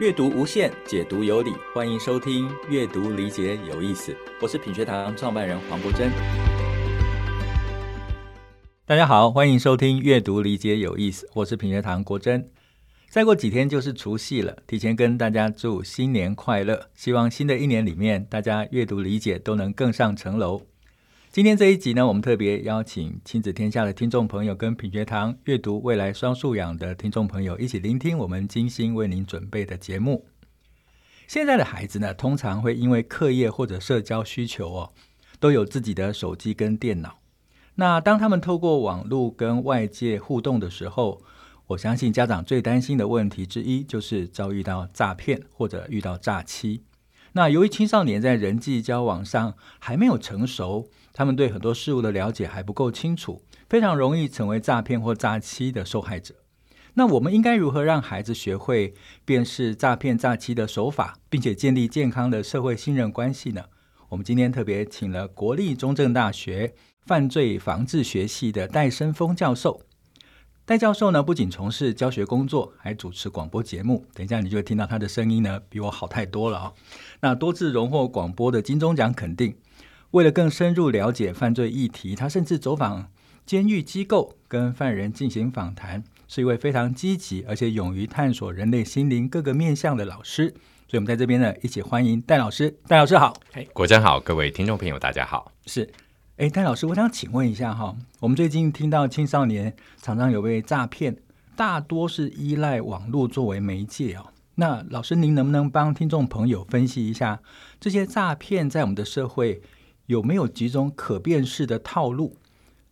阅读无限，解读有理，欢迎收听《阅读理解有意思》。我是品学堂创办人黄国珍。大家好，欢迎收听《阅读理解有意思》，我是品学堂国珍。再过几天就是除夕了，提前跟大家祝新年快乐，希望新的一年里面大家阅读理解都能更上层楼。今天这一集呢，我们特别邀请亲子天下的听众朋友跟品学堂阅读未来双素养的听众朋友一起聆听我们精心为您准备的节目。现在的孩子呢，通常会因为课业或者社交需求哦，都有自己的手机跟电脑。那当他们透过网络跟外界互动的时候，我相信家长最担心的问题之一就是遭遇到诈骗或者遇到诈欺。那由于青少年在人际交往上还没有成熟。他们对很多事物的了解还不够清楚，非常容易成为诈骗或诈欺的受害者。那我们应该如何让孩子学会辨识诈骗、诈欺的手法，并且建立健康的社会信任关系呢？我们今天特别请了国立中正大学犯罪防治学系的戴生峰教授。戴教授呢，不仅从事教学工作，还主持广播节目。等一下你就会听到他的声音呢，比我好太多了啊！那多次荣获广播的金钟奖肯定。为了更深入了解犯罪议题，他甚至走访监狱机构，跟犯人进行访谈，是一位非常积极而且勇于探索人类心灵各个面向的老师。所以，我们在这边呢，一起欢迎戴老师。戴老师好，哎，国珍好，各位听众朋友大家好。是，哎，戴老师，我想请问一下哈，我们最近听到青少年常常有被诈骗，大多是依赖网络作为媒介哦。那老师，您能不能帮听众朋友分析一下这些诈骗在我们的社会？有没有几种可辨识的套路？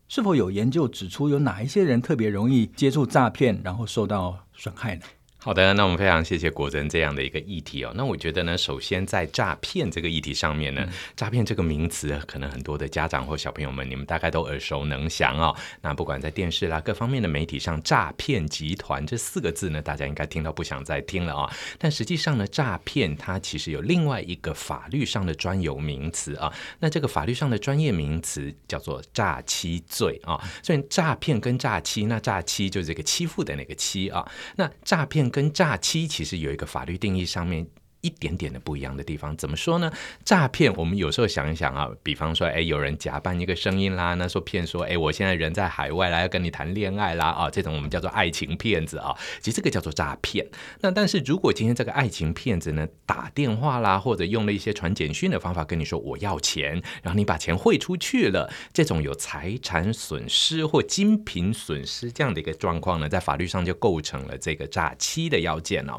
是否有研究指出有哪一些人特别容易接触诈骗，然后受到损害呢？好的，那我们非常谢谢国珍这样的一个议题哦。那我觉得呢，首先在诈骗这个议题上面呢，嗯、诈骗这个名词，可能很多的家长或小朋友们，你们大概都耳熟能详哦。那不管在电视啦，各方面的媒体上，诈骗集团这四个字呢，大家应该听到不想再听了啊、哦。但实际上呢，诈骗它其实有另外一个法律上的专有名词啊。那这个法律上的专业名词叫做诈欺罪啊。所以诈骗跟诈欺，那诈欺就是这个欺负的那个欺啊。那诈骗。跟诈欺其实有一个法律定义上面。一点点的不一样的地方，怎么说呢？诈骗，我们有时候想一想啊，比方说，哎，有人假扮一个声音啦，那说骗说，哎，我现在人在海外来要跟你谈恋爱啦，啊，这种我们叫做爱情骗子啊，其实这个叫做诈骗。那但是如果今天这个爱情骗子呢，打电话啦，或者用了一些传简讯的方法跟你说我要钱，然后你把钱汇出去了，这种有财产损失或金品损失这样的一个状况呢，在法律上就构成了这个诈欺的要件哦。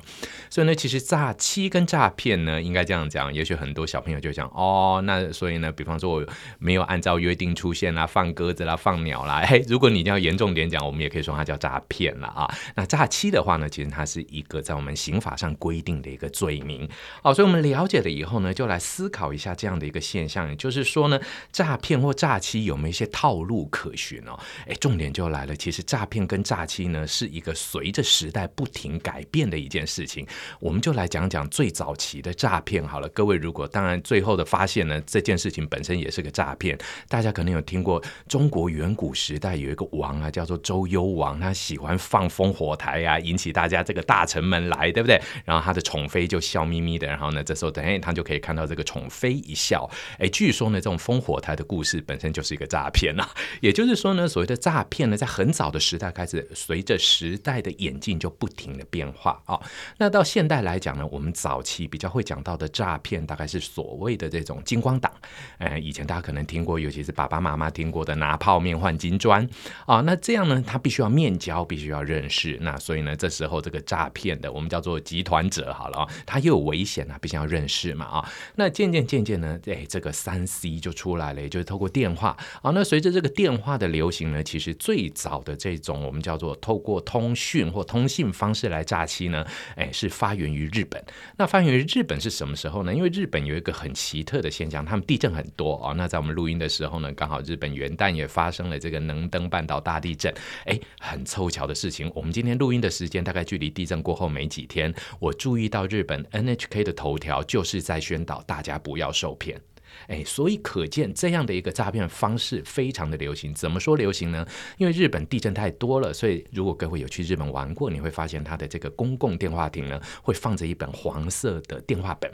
所以呢，其实诈欺跟诈诈骗呢，应该这样讲。也许很多小朋友就讲哦，那所以呢，比方说我没有按照约定出现啦，放鸽子啦，放鸟啦。嘿，如果你要严重点讲，我们也可以说它叫诈骗了啊。那诈欺的话呢，其实它是一个在我们刑法上规定的一个罪名。好，所以我们了解了以后呢，就来思考一下这样的一个现象，也就是说呢，诈骗或诈欺有没有一些套路可循哦？哎，重点就来了，其实诈骗跟诈欺呢，是一个随着时代不停改变的一件事情。我们就来讲讲最早。期的诈骗好了，各位如果当然最后的发现呢，这件事情本身也是个诈骗。大家可能有听过中国远古时代有一个王啊，叫做周幽王，他喜欢放烽火台啊，引起大家这个大臣们来，对不对？然后他的宠妃就笑眯眯的，然后呢，这时候等下他就可以看到这个宠妃一笑。哎，据说呢，这种烽火台的故事本身就是一个诈骗啊。也就是说呢，所谓的诈骗呢，在很早的时代开始，随着时代的演进就不停的变化啊。那到现代来讲呢，我们早期。比较会讲到的诈骗，大概是所谓的这种金光党。呃，以前大家可能听过，尤其是爸爸妈妈听过的拿泡面换金砖啊。那这样呢，他必须要面交，必须要认识。那所以呢，这时候这个诈骗的，我们叫做集团者好了啊，他又有危险啊，必须要认识嘛啊。那渐渐渐渐呢，哎，这个三 C 就出来了，也就是透过电话啊。那随着这个电话的流行呢，其实最早的这种我们叫做透过通讯或通信方式来诈欺呢，哎，是发源于日本。那发关于日本是什么时候呢？因为日本有一个很奇特的现象，他们地震很多啊、那在我们录音的时候呢，刚好日本元旦也发生了这个能登半岛大地震。哎，很凑巧的事情，我们今天录音的时间大概距离地震过后没几天，我注意到日本 NHK 的头条就是在宣导大家不要受骗。哎，所以可见这样的一个诈骗方式非常的流行。怎么说流行呢？因为日本地震太多了，所以如果各位有去日本玩过，你会发现它的这个公共电话亭呢，会放着一本黄色的电话本。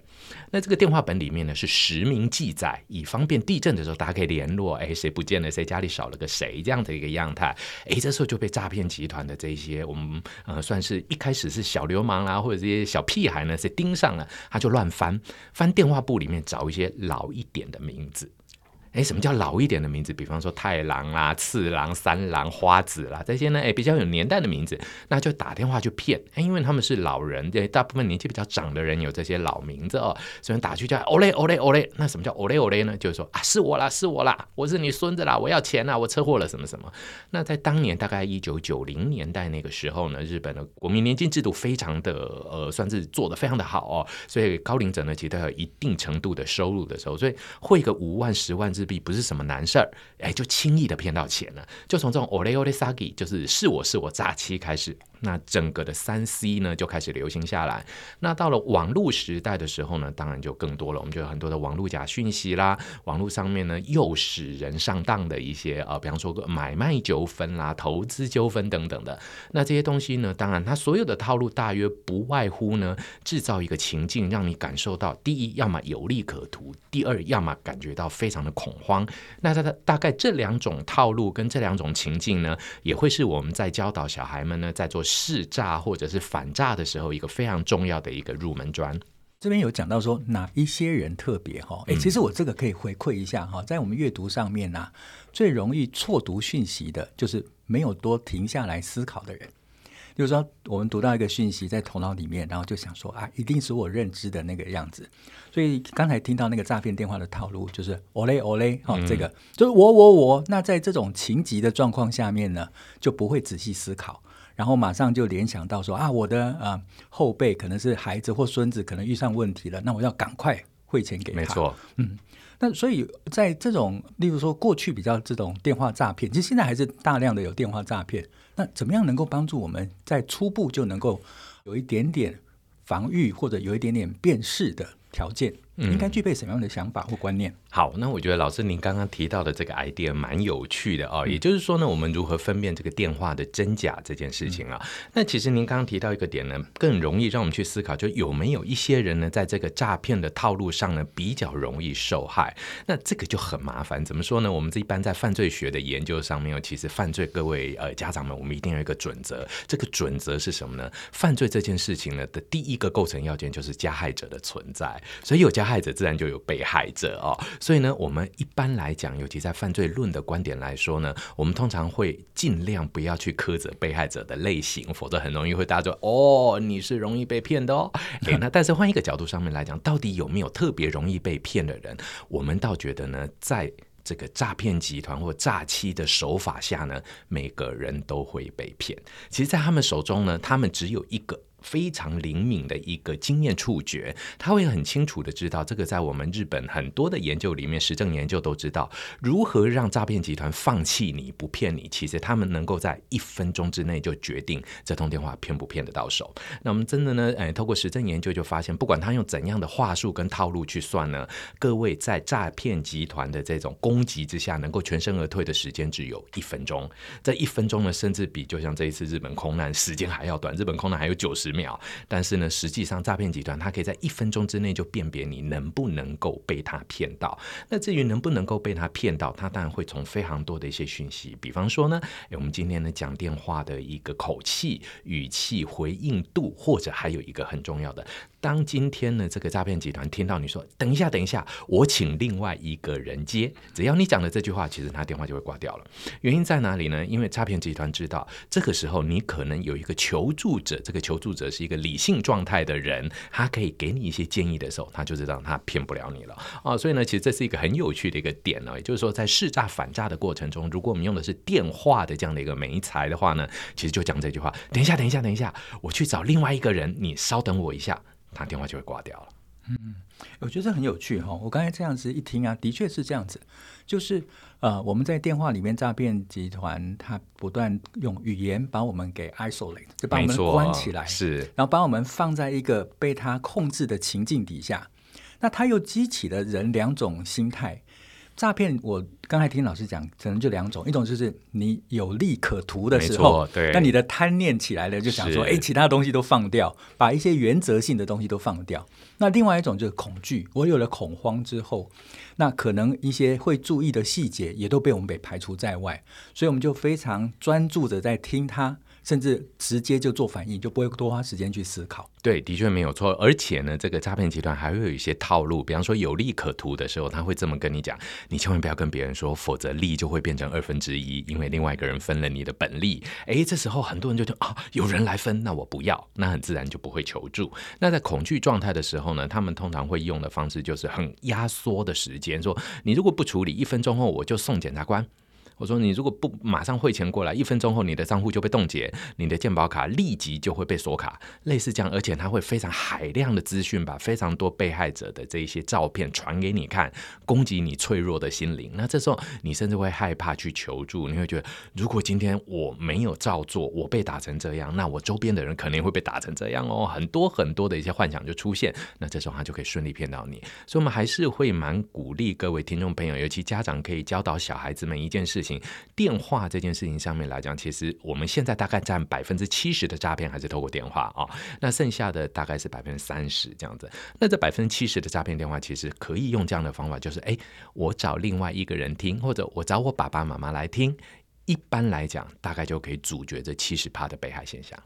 那这个电话本里面呢，是实名记载，以方便地震的时候大家可以联络。哎，谁不见了？谁家里少了个谁？这样的一个样态。哎，这时候就被诈骗集团的这些我们呃算是一开始是小流氓啦，或者这些小屁孩呢，是盯上了，他就乱翻翻电话簿里面找一些老一点的名字。哎，什么叫老一点的名字？比方说太郎啦、次郎、三郎、花子啦，这些呢，哎，比较有年代的名字，那就打电话去骗。因为他们是老人，对，大部分年纪比较长的人有这些老名字哦，所以打去叫哦嘞，哦嘞，哦嘞。那什么叫哦嘞，哦嘞呢？就是说啊，是我啦，是我啦，我是你孙子啦，我要钱啦，我车祸了什么什么。那在当年大概一九九零年代那个时候呢，日本的国民年金制度非常的呃，算是做得非常的好哦，所以高龄者呢，其实都有一定程度的收入的时候，所以汇个五万、十万日币不是什么难事儿，哎，就轻易的骗到钱了。就从这种 ole ole sagi，就是是我是我诈欺开始。那整个的三 C 呢就开始流行下来。那到了网络时代的时候呢，当然就更多了。我们就有很多的网络假讯息啦，网络上面呢诱使人上当的一些呃，比方说个买卖纠纷啦、投资纠纷等等的。那这些东西呢，当然它所有的套路大约不外乎呢，制造一个情境，让你感受到第一，要么有利可图；第二，要么感觉到非常的恐慌。那它的大概这两种套路跟这两种情境呢，也会是我们在教导小孩们呢在做。试诈或者是反诈的时候，一个非常重要的一个入门砖。这边有讲到说哪一些人特别哈？哎，其实我这个可以回馈一下哈，在我们阅读上面呢、啊，最容易错读讯息的，就是没有多停下来思考的人。就是说，我们读到一个讯息在头脑里面，然后就想说啊，一定是我认知的那个样子。所以刚才听到那个诈骗电话的套路，就是“哦嘞哦嘞”哈，这个就是我我我。那在这种情急的状况下面呢，就不会仔细思考。然后马上就联想到说啊，我的啊后辈可能是孩子或孙子，可能遇上问题了，那我要赶快汇钱给他。没错，嗯，那所以在这种，例如说过去比较这种电话诈骗，其实现在还是大量的有电话诈骗。那怎么样能够帮助我们在初步就能够有一点点防御，或者有一点点辨识的条件？应该具备什么样的想法或观念？好，那我觉得老师您刚刚提到的这个 idea 蛮有趣的哦。也就是说呢，我们如何分辨这个电话的真假这件事情啊？那其实您刚刚提到一个点呢，更容易让我们去思考，就有没有一些人呢，在这个诈骗的套路上呢，比较容易受害？那这个就很麻烦。怎么说呢？我们这一般在犯罪学的研究上面，其实犯罪各位呃家长们，我们一定有一个准则。这个准则是什么呢？犯罪这件事情呢的第一个构成要件就是加害者的存在，所以有加害者自然就有被害者哦。所以呢，我们一般来讲，尤其在犯罪论的观点来说呢，我们通常会尽量不要去苛责被害者的类型，否则很容易会大家说哦，你是容易被骗的哦。诶，那但是换一个角度上面来讲，到底有没有特别容易被骗的人？我们倒觉得呢，在这个诈骗集团或诈欺的手法下呢，每个人都会被骗。其实，在他们手中呢，他们只有一个。非常灵敏的一个经验触觉，他会很清楚的知道，这个在我们日本很多的研究里面，实证研究都知道如何让诈骗集团放弃你不骗你。其实他们能够在一分钟之内就决定这通电话骗不骗得到手。那我们真的呢，哎，透过实证研究就发现，不管他用怎样的话术跟套路去算呢，各位在诈骗集团的这种攻击之下，能够全身而退的时间只有一分钟。这一分钟呢，甚至比就像这一次日本空难时间还要短，日本空难还有九十秒，但是呢，实际上诈骗集团它可以在一分钟之内就辨别你能不能够被他骗到。那至于能不能够被他骗到，他当然会从非常多的一些讯息，比方说呢，诶我们今天呢讲电话的一个口气、语气、回应度，或者还有一个很重要的。当今天呢，这个诈骗集团听到你说“等一下，等一下，我请另外一个人接”，只要你讲的这句话，其实他电话就会挂掉了。原因在哪里呢？因为诈骗集团知道，这个时候你可能有一个求助者，这个求助者是一个理性状态的人，他可以给你一些建议的时候，他就知道他骗不了你了啊。所以呢，其实这是一个很有趣的一个点呢，也就是说，在试诈反诈的过程中，如果我们用的是电话的这样的一个媒材的话呢，其实就讲这句话：“等一下，等一下，等一下，我去找另外一个人，你稍等我一下。”他电话就会挂掉了。嗯，我觉得这很有趣哈。我刚才这样子一听啊，的确是这样子。就是呃，我们在电话里面，诈骗集团他不断用语言把我们给 isolate，就把我们关起来，是，然后把我们放在一个被他控制的情境底下。那它又激起了人两种心态。诈骗，我刚才听老师讲，可能就两种，一种就是你有利可图的时候，对，那你的贪念起来了，就想说，哎，其他东西都放掉，把一些原则性的东西都放掉。那另外一种就是恐惧，我有了恐慌之后，那可能一些会注意的细节也都被我们给排除在外，所以我们就非常专注的在听他。甚至直接就做反应，就不会多花时间去思考。对，的确没有错。而且呢，这个诈骗集团还会有一些套路，比方说有利可图的时候，他会这么跟你讲：你千万不要跟别人说，否则利就会变成二分之一，因为另外一个人分了你的本利。诶，这时候很多人就觉得啊，有人来分，那我不要，那很自然就不会求助。那在恐惧状态的时候呢，他们通常会用的方式就是很压缩的时间，说你如果不处理，一分钟后我就送检察官。我说，你如果不马上汇钱过来，一分钟后你的账户就被冻结，你的健保卡立即就会被锁卡，类似这样，而且他会非常海量的资讯，把非常多被害者的这一些照片传给你看，攻击你脆弱的心灵。那这时候你甚至会害怕去求助，你会觉得，如果今天我没有照做，我被打成这样，那我周边的人肯定会被打成这样哦，很多很多的一些幻想就出现，那这时候他就可以顺利骗到你。所以，我们还是会蛮鼓励各位听众朋友，尤其家长可以教导小孩子们一件事。电话这件事情上面来讲，其实我们现在大概占百分之七十的诈骗还是透过电话啊，那剩下的大概是百分之三十这样子。那这百分之七十的诈骗电话，其实可以用这样的方法，就是哎，我找另外一个人听，或者我找我爸爸妈妈来听，一般来讲，大概就可以阻绝这七十趴的被害现象。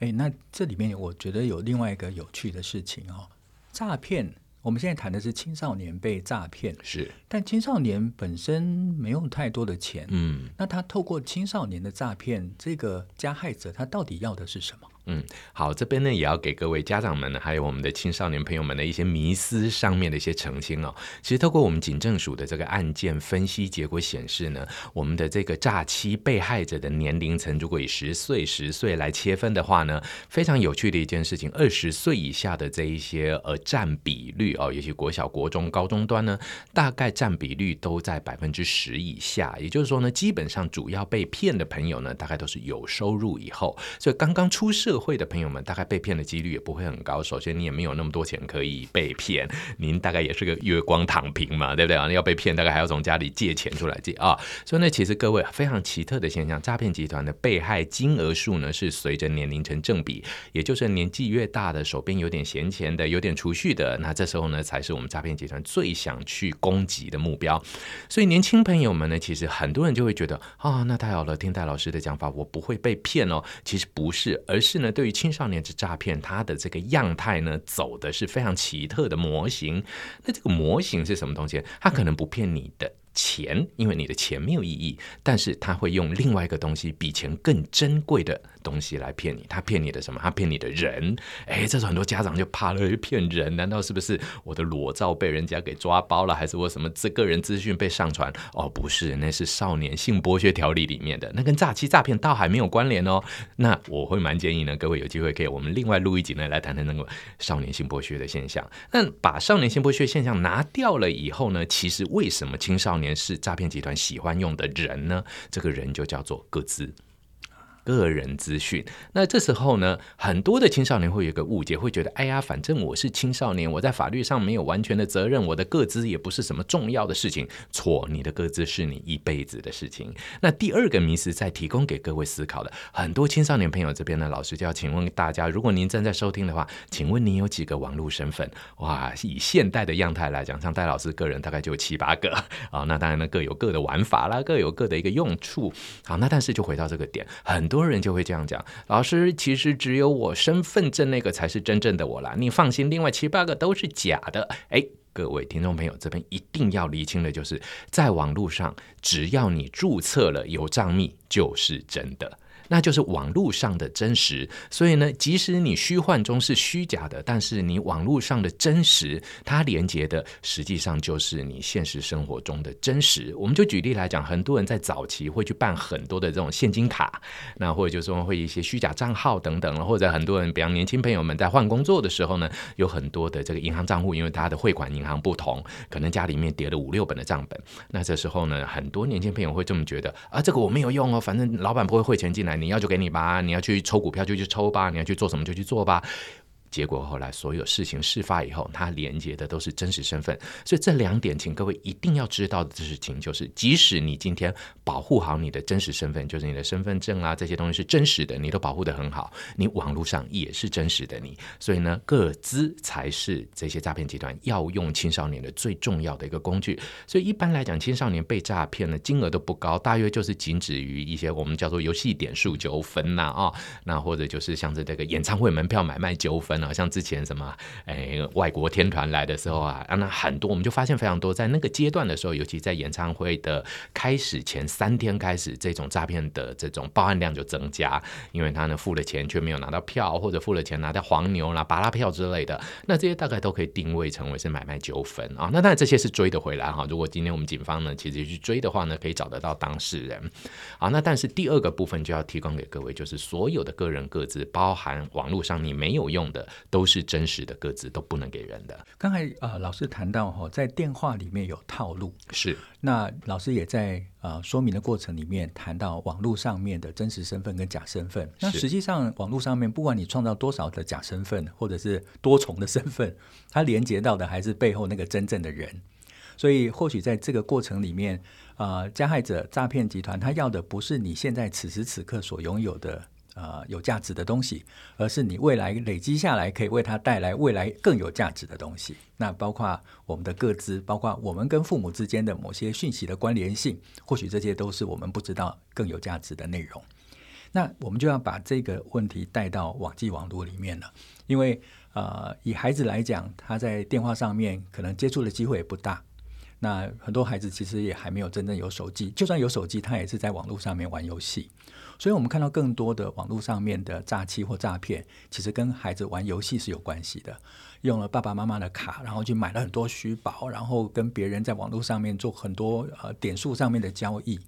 哎，那这里面我觉得有另外一个有趣的事情哦，诈骗。我们现在谈的是青少年被诈骗，是，但青少年本身没有太多的钱，嗯，那他透过青少年的诈骗，这个加害者他到底要的是什么？嗯，好，这边呢也要给各位家长们呢，还有我们的青少年朋友们的一些迷思上面的一些澄清哦。其实透过我们警政署的这个案件分析结果显示呢，我们的这个诈欺被害者的年龄层，如果以十岁、十岁来切分的话呢，非常有趣的一件事情，二十岁以下的这一些呃占比率哦，尤其国小、国中、高中端呢，大概占比率都在百分之十以下。也就是说呢，基本上主要被骗的朋友呢，大概都是有收入以后，所以刚刚出社社会的朋友们，大概被骗的几率也不会很高。首先，你也没有那么多钱可以被骗，您大概也是个月光躺平嘛，对不对啊？要被骗，大概还要从家里借钱出来借啊。所以呢，其实各位非常奇特的现象，诈骗集团的被害金额数呢是随着年龄成正比，也就是年纪越大的，手边有点闲钱的，有点储蓄的，那这时候呢才是我们诈骗集团最想去攻击的目标。所以年轻朋友们呢，其实很多人就会觉得啊、那太好了，听戴老师的讲法，我不会被骗哦。其实不是，而是。那对于青少年之诈骗，它的这个样态呢，走的是非常奇特的模型。那这个模型是什么东西？它可能不骗你的。钱，因为你的钱没有意义，但是他会用另外一个东西比钱更珍贵的东西来骗你。他骗你的什么？他骗你的人。哎，这时候很多家长就怕了，骗人？难道是不是我的裸照被人家给抓包了，还是我什么这个人资讯被上传？哦，不是，那是少年性剥削条例里面的，那跟诈欺诈骗倒还没有关联哦。那我会蛮建议呢，各位有机会可以我们另外录一集呢，来谈谈那个少年性剥削的现象。那把少年性剥削现象拿掉了以后呢，其实为什么青少年是诈骗集团喜欢用的人呢？这个人就叫做各自。个人资讯，那这时候呢，很多的青少年会有一个误解，会觉得，哎呀，反正我是青少年，我在法律上没有完全的责任，我的个资也不是什么重要的事情。错，你的个资是你一辈子的事情。那第二个迷思再提供给各位思考的，很多青少年朋友这边呢，老师就要请问大家，如果您正在收听的话，请问你有几个网络身份？哇，以现代的样态来讲，像戴老师个人大概就有七八个。啊。那当然呢，各有各的玩法啦，各有各的一个用处。好，那但是就回到这个点，很。多多人就会这样讲，老师，其实只有我身份证那个才是真正的我啦。你放心，另外七八个都是假的。哎，各位听众朋友，这边一定要厘清的就是，在网络上，只要你注册了有账密，就是真的。那就是网络上的真实，所以呢，即使你虚幻中是虚假的，但是你网络上的真实，它连接的实际上就是你现实生活中的真实。我们就举例来讲，很多人在早期会去办很多的这种现金卡，那或者就是说会一些虚假账号等等，或者很多人，比方年轻朋友们在换工作的时候呢，有很多的这个银行账户，因为大家的汇款银行不同，可能家里面叠了五六本的账本，那这时候呢，很多年轻朋友会这么觉得啊，这个我没有用哦，反正老板不会汇钱进来。你要就给你吧，你要去抽股票就去抽吧，你要去做什么就去做吧。结果后来所有事情事发以后，它连接的都是真实身份。所以这两点，请各位一定要知道的事情就是，即使你今天保护好你的真实身份，就是你的身份证啊这些东西是真实的，你都保护的很好，你网络上也是真实的你。所以呢，个资才是这些诈骗集团要用青少年的最重要的一个工具。所以一般来讲，青少年被诈骗呢，金额都不高，大约就是仅止于一些我们叫做游戏点数纠纷呐啊，那或者就是像是这个演唱会门票买卖纠纷啊，像之前什么哎外国天团来的时候啊，啊那很多我们就发现非常多，在那个阶段的时候，尤其在演唱会的开始前三天开始，这种诈骗的这种报案量就增加，因为他呢付了钱却没有拿到票，或者付了钱拿到黄牛啦、芭乐票之类的，那这些大概都可以定位成为是买卖纠纷啊。那当然这些是追得回来哈，如果今天我们警方呢其实去追的话呢，可以找得到当事人。好，那但是第二个部分就要提供给各位，就是所有的个人各自，包含网络上你没有用的，都是真实的个资，都不能给人的。刚才啊、呃，老师谈到哈，在电话里面有套路，是。那老师也在呃说明的过程里面谈到网络上面的真实身份跟假身份。那实际上网络上面，不管你创造多少的假身份，或者是多重的身份，它连接到的还是背后那个真正的人。所以或许在这个过程里面，呃，加害者诈骗集团他要的不是你现在此时此刻所拥有的。呃，有价值的东西，而是你未来累积下来可以为他带来未来更有价值的东西。那包括我们的个资，包括我们跟父母之间的某些讯息的关联性，或许这些都是我们不知道更有价值的内容。那我们就要把这个问题带到网际网络里面了，因为呃，以孩子来讲，他在电话上面可能接触的机会也不大。那很多孩子其实也还没有真正有手机，就算有手机，他也是在网络上面玩游戏。所以，我们看到更多的网络上面的诈欺或诈骗，其实跟孩子玩游戏是有关系的。用了爸爸妈妈的卡，然后去买了很多虚宝，然后跟别人在网络上面做很多呃点数上面的交易。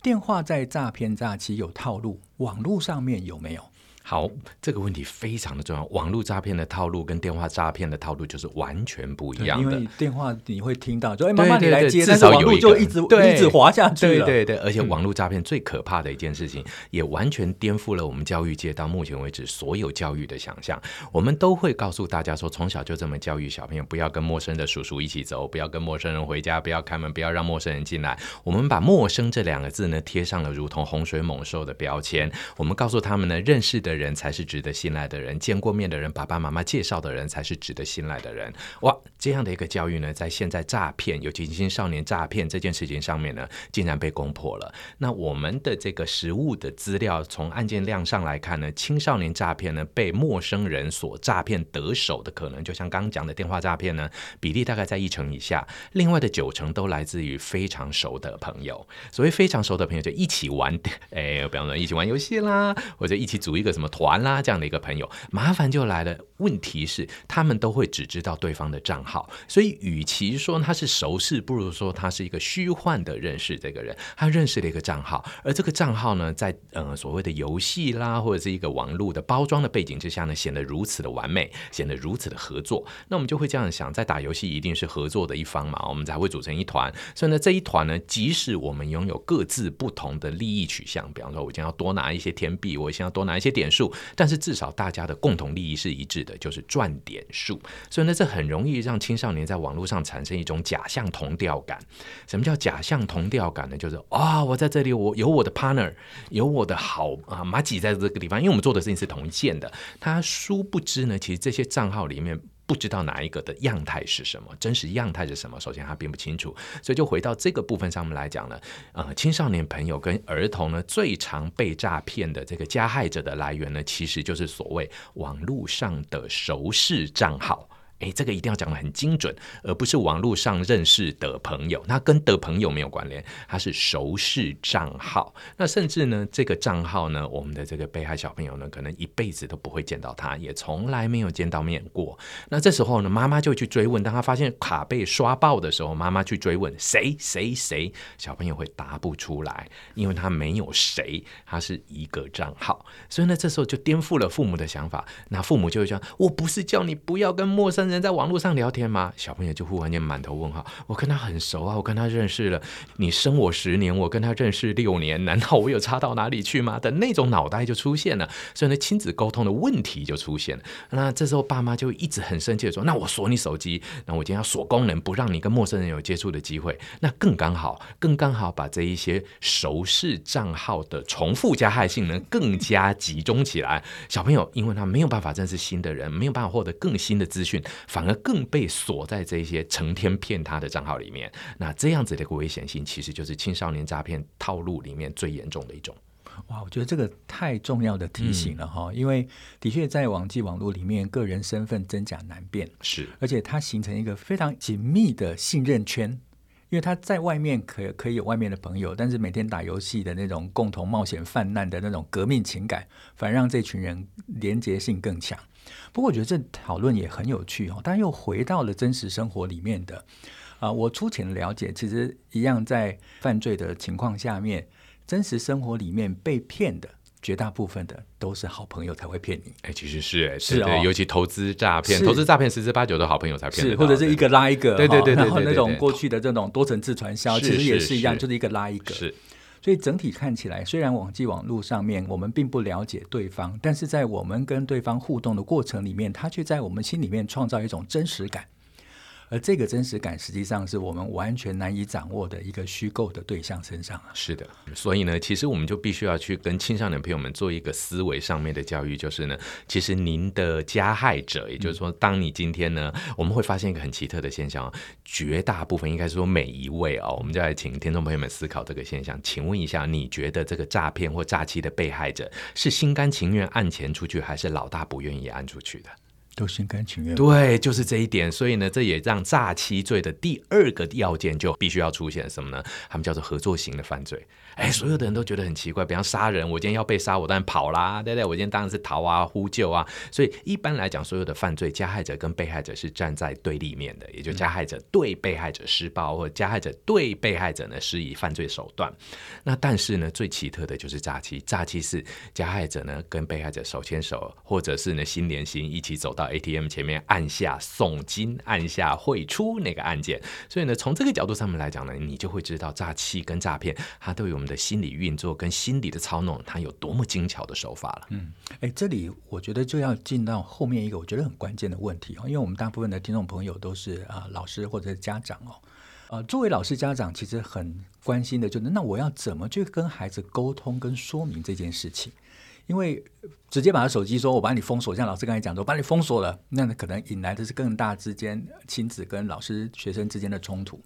电话在诈骗诈欺有套路，网络上面有没有？好，这个问题非常的重要。网络诈骗的套路跟电话诈骗的套路就是完全不一样的。因为电话你会听到，就哎，妈妈你来接，至少有一个就一直对一直滑下去了。对对对，而且网络诈骗最可怕的一件事情，嗯、也完全颠覆了我们教育界到目前为止所有教育的想象。我们都会告诉大家说，从小就这么教育小朋友，不要跟陌生的叔叔一起走，不要跟陌生人回家，不要开门，不要让陌生人进来。我们把“陌生”这两个字呢贴上了如同洪水猛兽的标签。我们告诉他们呢，认识的的人才是值得。信赖的人，见过面的人，爸爸妈妈介绍的人才是值得信赖的人。哇，这样的一个教育呢，在现在诈骗，尤其青少年诈骗这件事情上面呢，竟然被攻破了。那我们的这个实物的资料，从案件量上来看呢，青少年诈骗呢，被陌生人所诈骗得手的可能，就像刚刚讲的电话诈骗呢，比例大概在一成以下。另外的九成都来自于非常熟的朋友。所谓非常熟的朋友，就一起玩，哎，比方说一起玩游戏啦，或者一起组一个什么什么团啦，这样的。一个朋友，麻烦就来了。问题是，他们都会只知道对方的账号，所以与其说他是熟识，不如说他是一个虚幻的认识这个人。他认识了一个账号，而这个账号呢，在呃所谓的游戏啦，或者是一个网络的包装的背景之下呢，显得如此的完美，显得如此的合作。那我们就会这样想，在打游戏一定是合作的一方嘛，我们才会组成一团。所以呢，这一团呢，即使我们拥有各自不同的利益取向，比方说，我想要多拿一些天币，我想要多拿一些点数，但是至少大家的共同利益是一致的，就是赚点数。所以呢，这很容易让青少年在网络上产生一种假象同调感。什么叫假象同调感呢？就是啊、我在这里，我有我的 partner，有我的好啊，马吉在这个地方，因为我们做的事情是同一件的。他殊不知呢，其实这些账号里面。不知道哪一个的样态是什么，真实样态是什么？首先他并不清楚，所以就回到这个部分上面来讲呢，呃，青少年朋友跟儿童呢，最常被诈骗的这个加害者的来源呢，其实就是所谓网络上的熟识账号。诶，这个一定要讲得很精准，而不是网络上认识的朋友，那跟的朋友没有关联，他是熟识账号。那甚至呢，这个账号呢，我们的这个被害小朋友呢，可能一辈子都不会见到他，也从来没有见到面过。那这时候呢，妈妈就去追问，当他发现卡被刷爆的时候，妈妈去追问谁谁谁，小朋友会答不出来，因为他没有谁，他是一个账号。所以呢，这时候就颠覆了父母的想法。那父母就会说：“我不是叫你不要跟陌生人。”人在网络上聊天吗？小朋友就忽然间满头问号。我跟他很熟啊，我跟他认识了，你生我十年，我跟他认识六年，难道我有差到哪里去吗？的那种脑袋就出现了，所以呢，亲子沟通的问题就出现了。那这时候爸妈就一直很生气的说：“那我锁你手机，那我今天要锁功能，不让你跟陌生人有接触的机会。”那更刚好，更刚好把这一些熟识账号的重复加害性呢更加集中起来。小朋友因为他没有办法认识新的人，没有办法获得更新的资讯，反而更被锁在这些成天骗他的账号里面。那这样子的一个危险性，其实就是青少年诈骗套路里面最严重的一种。哇，我觉得这个太重要的提醒了哈，嗯、因为的确在网际网络里面，个人身份真假难辨，是，而且它形成一个非常紧密的信任圈，因为他在外面可可以有外面的朋友，但是每天打游戏的那种共同冒险泛滥的那种革命情感，反而让这群人连结性更强。不过我觉得这讨论也很有趣哦，但又回到了真实生活里面的啊，我粗浅的了解，其实一样在犯罪的情况下面。真实生活里面被骗的绝大部分的都是好朋友才会骗你，哎，其实是哎，是尤其投资诈骗，投资诈骗十之八九的好朋友才骗是，或者是一个拉一个，对对对，对，对，对，对，然后那种过去的这种多层次传销，其实也是一样，就是一个拉一个，是。所以整体看起来，虽然网际网络上面我们并不了解对方，但是在我们跟对方互动的过程里面，他却在我们心里面创造一种真实感。而这个真实感，实际上是我们完全难以掌握的一个虚构的对象身上啊。是的，所以呢，其实我们就必须要去跟青少年朋友们做一个思维上面的教育，就是呢，其实您的加害者，也就是说，当你今天呢，我们会发现一个很奇特的现象，绝大部分应该是说每一位哦，我们就来请听众朋友们思考这个现象。请问一下，你觉得这个诈骗或诈欺的被害者是心甘情愿按钱出去，还是老大不愿意按出去的？都心甘情愿，对，就是这一点。所以呢，这也让诈欺罪的第二个要件就必须要出现什么呢？他们叫做合作型的犯罪。哎，所有的人都觉得很奇怪，比方杀人，我今天要被杀，我当然跑啦，对不对？我今天当然是逃啊，呼救啊。所以一般来讲，所有的犯罪加害者跟被害者是站在对立面的，也就加害者对被害者施暴，或者加害者对被害者呢施以犯罪手段。那但是呢，最奇特的就是诈欺，诈欺是加害者呢跟被害者手牵手，或者是呢心连心，一起走到 ATM 前面按下送金，按下汇出那个按键。所以呢，从这个角度上面来讲呢，你就会知道诈欺跟诈骗它对于我们。的心理运作跟心理的操弄，它有多么精巧的手法了。嗯，哎，这里我觉得就要进到后面一个我觉得很关键的问题哦，因为我们大部分的听众朋友都是啊、呃、老师或者是家长哦，呃，作为老师家长，其实很关心的就是那我要怎么去跟孩子沟通跟说明这件事情？因为直接把他手机说我把你封锁，像老师刚才讲的，我把你封锁了，那可能引来的是更大之间亲子跟老师学生之间的冲突。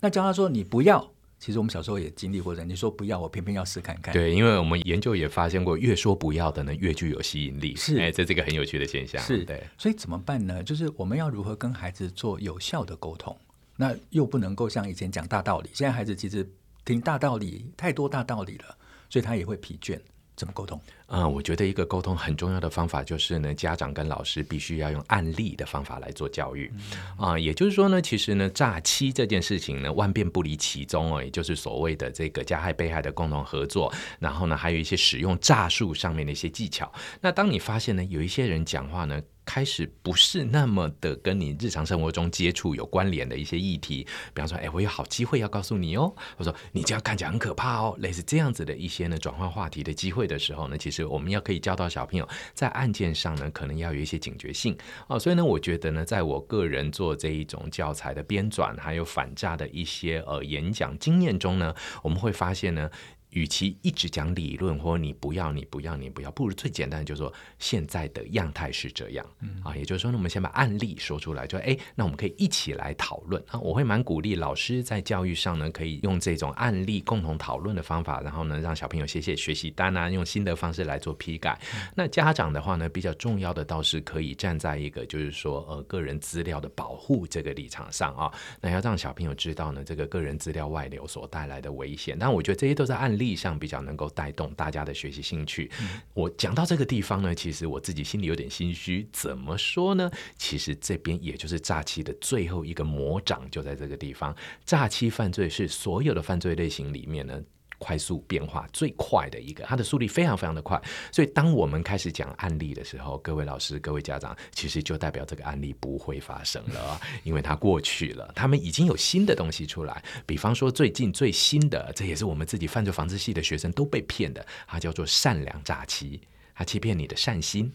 那教他说你不要。其实我们小时候也经历过的，你说不要，我偏偏要试看看。对，因为我们研究也发现过，越说不要的呢，越具有吸引力。是，哎，这是一个很有趣的现象。是，对。所以怎么办呢？就是我们要如何跟孩子做有效的沟通？那又不能够像以前讲大道理。现在孩子其实听大道理太多大道理了，所以他也会疲倦。怎么沟通？啊、嗯，我觉得一个沟通很重要的方法就是呢，家长跟老师必须要用案例的方法来做教育。啊、嗯，也就是说呢，其实呢，诈欺这件事情呢，万变不离其宗哦，也就是所谓的这个加害被害的共同合作，然后呢，还有一些使用诈术上面的一些技巧。那当你发现呢，有一些人讲话呢，开始不是那么的跟你日常生活中接触有关联的一些议题，比方说，哎，我有好机会要告诉你哦，我说你这样看起来很可怕哦，类似这样子的一些呢，转换话题的机会的时候呢，其实我们要可以教导小朋友在案件上呢，可能要有一些警觉性哦。所以呢，我觉得呢，在我个人做这一种教材的编纂，还有反诈的一些呃演讲经验中呢，我们会发现呢。与其一直讲理论，或者你不要，你不要，你不要，不如最简单的就是说，现在的样态是这样，嗯、啊，也就是说，那我们先把案例说出来，就哎，那我们可以一起来讨论啊。我会蛮鼓励老师在教育上呢，可以用这种案例共同讨论的方法，然后呢，让小朋友写写学习单啊，用新的方式来做批改。嗯、那家长的话呢，比较重要的倒是可以站在一个就是说呃个人资料的保护这个立场上啊，那要让小朋友知道呢，这个个人资料外流所带来的危险。但我觉得这些都是案例。力上比较能够带动大家的学习兴趣。嗯、我讲到这个地方呢，其实我自己心里有点心虚。怎么说呢？其实这边也就是诈欺的最后一个魔掌就在这个地方。诈欺犯罪是所有的犯罪类型里面呢，快速变化最快的一个，它的速率非常非常的快。所以当我们开始讲案例的时候，各位老师、各位家长，其实就代表这个案例不会发生了，因为它过去了。他们已经有新的东西出来，比方说最近最新的，这也是我们自己犯罪防治系的学生都被骗的，它叫做善良诈欺，它欺骗你的善心。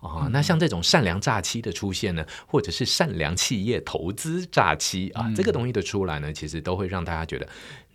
啊，那像这种善良诈欺的出现呢，或者是善良企业投资诈欺啊，这个东西的出来呢，其实都会让大家觉得。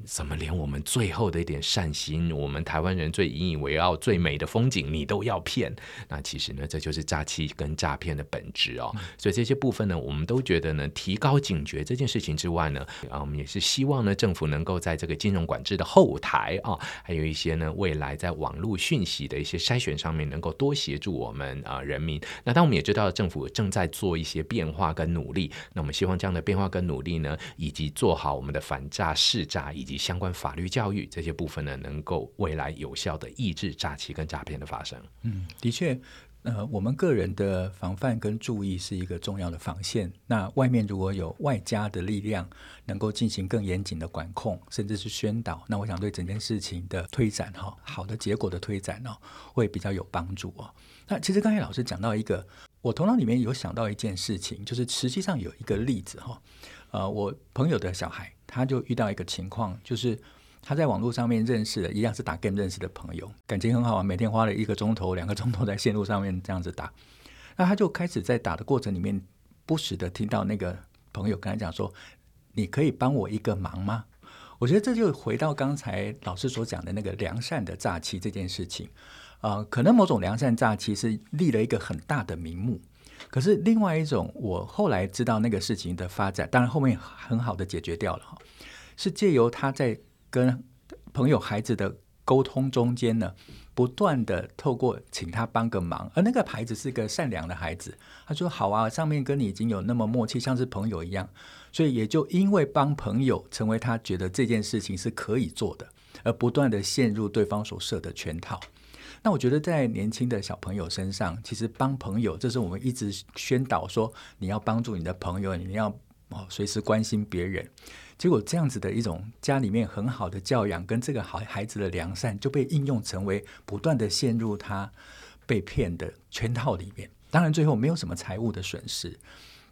怎么连我们最后的一点善心，我们台湾人最引以为傲、最美的风景，你都要骗？那其实呢，这就是诈欺跟诈骗的本质哦。所以这些部分呢，我们都觉得呢，提高警觉这件事情之外呢，啊，我们也是希望呢，政府能够在这个金融管制的后台啊，还有一些呢，未来在网络讯息的一些筛选上面，能够多协助我们啊人民。那当我们也知道政府正在做一些变化跟努力，那我们希望这样的变化跟努力呢，以及做好我们的反诈、识诈以及。及相关法律教育这些部分呢，能够未来有效的抑制诈欺跟诈骗的发生。嗯，的确，呃，我们个人的防范跟注意是一个重要的防线。那外面如果有外加的力量，能够进行更严谨的管控，甚至是宣导，那我想对整件事情的推展哈，好的结果的推展呢，会比较有帮助哦。那其实刚才老师讲到一个，我头脑里面有想到一件事情，就是实际上有一个例子哈，呃，我朋友的小孩。他就遇到一个情况，就是他在网络上面认识的，一样是打 game 认识的朋友，感情很好啊，每天花了一个钟头、两个钟头在线路上面这样子打。那他就开始在打的过程里面，不时的听到那个朋友跟他讲说：“你可以帮我一个忙吗？”我觉得这就回到刚才老师所讲的那个良善的诈欺这件事情。呃，可能某种良善诈欺是立了一个很大的名目。可是另外一种，我后来知道那个事情的发展，当然后面很好的解决掉了哈，是借由他在跟朋友孩子的沟通中间呢，不断的透过请他帮个忙，而那个孩子是个善良的孩子，他说好啊，上面跟你已经有那么默契，像是朋友一样，所以也就因为帮朋友，成为他觉得这件事情是可以做的，而不断的陷入对方所设的圈套。那我觉得在年轻的小朋友身上，其实帮朋友，这是我们一直宣导说，你要帮助你的朋友，你要哦随时关心别人。结果这样子的一种家里面很好的教养，跟这个好孩子的良善，就被应用成为不断的陷入他被骗的圈套里面。当然最后没有什么财务的损失，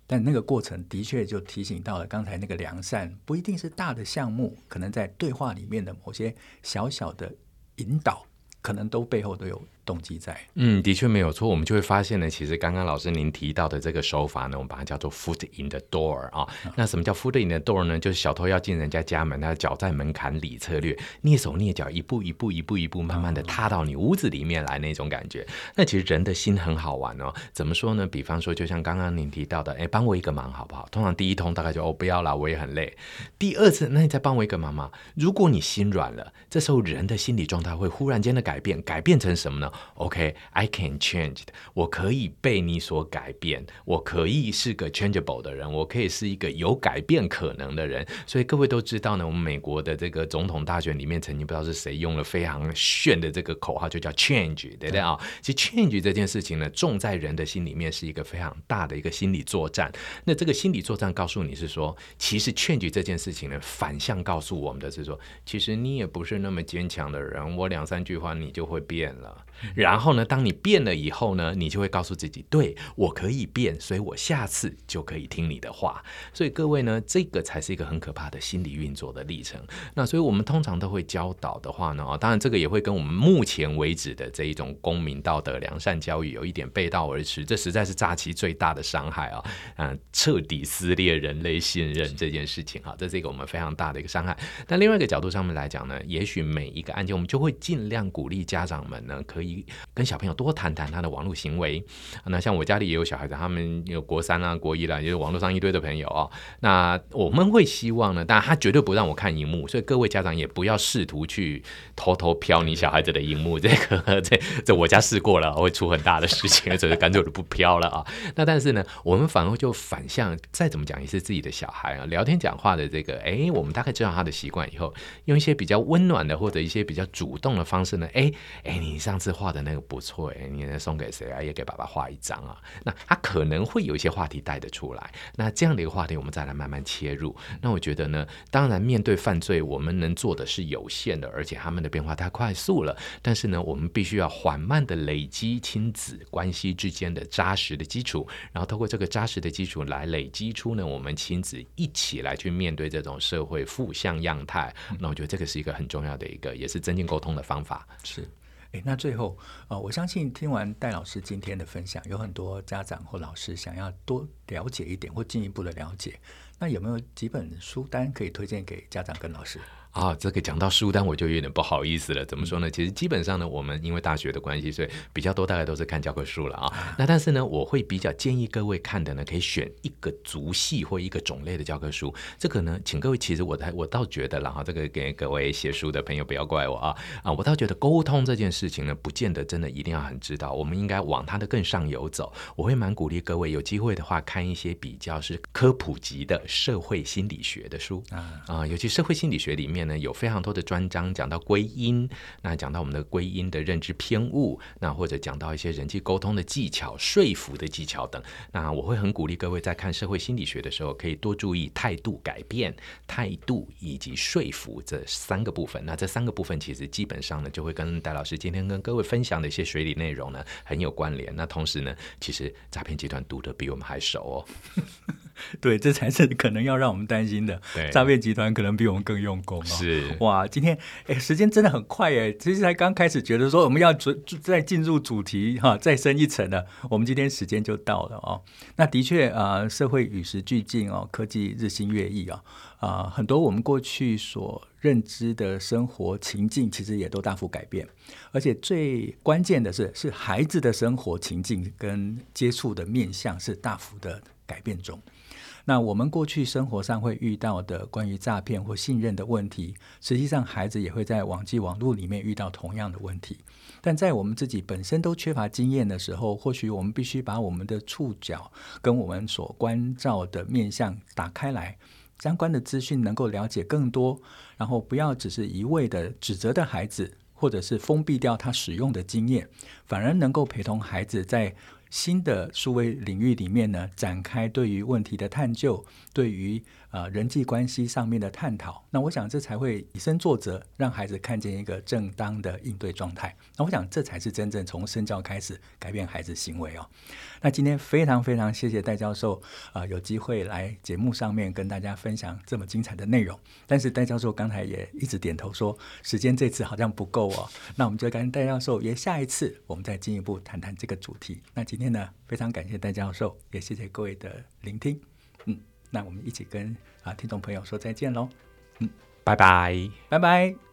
但那个过程的确就提醒到了刚才那个良善，不一定是大的项目，可能在对话里面的某些小小的引导。可能都背后都有动机在，嗯，的确没有错。我们就会发现呢，其实刚刚老师您提到的这个手法呢，我们把它叫做 “foot in the door” 啊。嗯、那什么叫 “foot in the door” 呢？就是小偷要进人家家门，他脚在门槛里策略，蹑手蹑脚，一步一步，一步一步，慢慢的踏到你屋子里面来那种感觉。嗯、那其实人的心很好玩哦。怎么说呢？比方说，就像刚刚您提到的，哎，帮我一个忙好不好？通常第一通大概就哦不要了，我也很累。第二次，那你再帮我一个忙吗？如果你心软了，这时候人的心理状态会忽然间的改变，改变成什么呢？OK。I can change，我可以被你所改变，我可以是个 changeable 的人，我可以是一个有改变可能的人。所以各位都知道呢，我们美国的这个总统大选里面，曾经不知道是谁用了非常炫的这个口号，就叫 change，对不对啊？其实 change 这件事情呢，重在人的心里面是一个非常大的一个心理作战。那这个心理作战告诉你是说，其实 change 这件事情呢，反向告诉我们的是说，其实你也不是那么坚强的人，我两三句话你就会变了。然后呢，当你变了以后呢，你就会告诉自己，对，我可以变，所以我下次就可以听你的话。所以各位呢，这个才是一个很可怕的心理运作的历程。那所以我们通常都会教导的话呢，啊，当然这个也会跟我们目前为止的这一种公民道德良善教育有一点背道而驰。这实在是诈欺最大的伤害啊，嗯，彻底撕裂人类信任这件事情哈，这是一个我们非常大的一个伤害。但另外一个角度上面来讲呢，也许每一个案件，我们就会尽量鼓励家长们呢，可以。跟小朋友多谈谈他的网络行为。那像我家里也有小孩子，他们有国三啊、国一啦，也有网络上一堆的朋友哦。那我们会希望呢，但他绝对不让我看荧幕，所以各位家长也不要试图去偷偷瞟你小孩子的荧幕。这个这这我家试过了，会出很大的事情，所以干脆我就不瞟了啊。那但是呢，我们反而就反向，再怎么讲也是自己的小孩啊，聊天讲话的这个，哎，我们大概知道他的习惯以后，用一些比较温暖的或者一些比较主动的方式呢，哎哎，你上次。画的那个不错哎，你能送给谁啊？也给爸爸画一张啊。那他可能会有一些话题带得出来。那这样的一个话题，我们再来慢慢切入。那我觉得呢，当然面对犯罪，我们能做的是有限的，而且他们的变化太快速了。但是呢，我们必须要缓慢的累积亲子关系之间的扎实的基础，然后透过这个扎实的基础来累积出呢，我们亲子一起来去面对这种社会负向样态。那我觉得这个是一个很重要的一个，也是增进沟通的方法。是。诶，那最后，呃，我相信听完戴老师今天的分享，有很多家长或老师想要多了解一点或进一步的了解，那有没有几本书单可以推荐给家长跟老师？啊，这个讲到书单我就有点不好意思了。怎么说呢？其实基本上呢，我们因为大学的关系，所以比较多大概都是看教科书了啊。那但是呢，我会比较建议各位看的呢，可以选一个族系或一个种类的教科书。这个呢，请各位其实我我倒觉得了哈，这个给各位写书的朋友不要怪我啊啊，我倒觉得沟通这件事情呢，不见得真的一定要很知道，我们应该往它的更上游走。我会蛮鼓励各位有机会的话，看一些比较是科普级的社会心理学的书啊啊，尤其社会心理学里面。呢，有非常多的专章讲到归因，那讲到我们的归因的认知偏误，那或者讲到一些人际沟通的技巧、说服的技巧等。那我会很鼓励各位在看社会心理学的时候，可以多注意态度改变、态度以及说服这三个部分。那这三个部分其实基本上呢，就会跟戴老师今天跟各位分享的一些水理内容呢很有关联。那同时呢，其实诈骗集团读的比我们还熟哦。对，这才是可能要让我们担心的。诈骗集团可能比我们更用功哦。是哇，今天哎，时间真的很快哎，其实才刚开始觉得说我们要准再进入主题哈，再深一层了。我们今天时间就到了哦。那的确啊，社会与时俱进哦，科技日新月异啊啊，很多我们过去所认知的生活情境，其实也都大幅改变。而且最关键的是，是孩子的生活情境跟接触的面向是大幅的改变中。那我们过去生活上会遇到的关于诈骗或信任的问题，实际上孩子也会在网际网络里面遇到同样的问题。但在我们自己本身都缺乏经验的时候，或许我们必须把我们的触角跟我们所关照的面向打开来，相关的资讯能够了解更多，然后不要只是一味的指责的孩子，或者是封闭掉他使用的经验，反而能够陪同孩子在。新的数位领域里面呢，展开对于问题的探究，对于呃，人际关系上面的探讨，那我想这才会以身作则，让孩子看见一个正当的应对状态。那我想这才是真正从身教开始改变孩子行为哦。那今天非常非常谢谢戴教授啊、有机会来节目上面跟大家分享这么精彩的内容。但是戴教授刚才也一直点头说，时间这次好像不够哦。那我们就跟戴教授约下一次，我们再进一步谈谈这个主题。那今天呢，非常感谢戴教授，也谢谢各位的聆听。嗯。那我们一起跟啊听众朋友说再见喽，嗯，拜拜，拜拜。